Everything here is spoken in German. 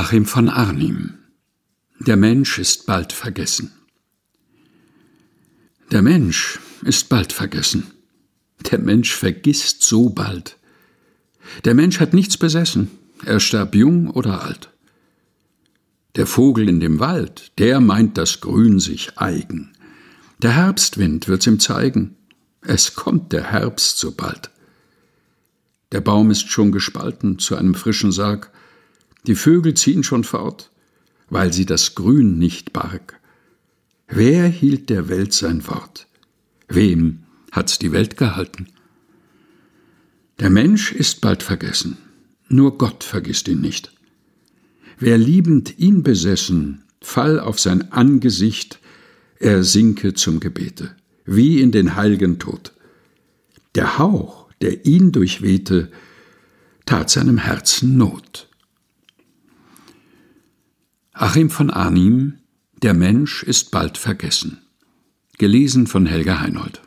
Achim von Arnim Der Mensch ist bald vergessen. Der Mensch ist bald vergessen. Der Mensch vergisst so bald. Der Mensch hat nichts besessen, er starb jung oder alt. Der Vogel in dem Wald, der meint das Grün sich eigen. Der Herbstwind wird's ihm zeigen, es kommt der Herbst so bald. Der Baum ist schon gespalten zu einem frischen Sarg, die Vögel ziehen schon fort, weil sie das Grün nicht barg. Wer hielt der Welt sein Wort? Wem hat's die Welt gehalten? Der Mensch ist bald vergessen, nur Gott vergisst ihn nicht. Wer liebend ihn besessen, fall auf sein Angesicht, er sinke zum Gebete, wie in den heilgen Tod. Der Hauch, der ihn durchwehte, tat seinem Herzen Not. Achim von Arnim Der Mensch ist bald vergessen. Gelesen von Helga Heinold.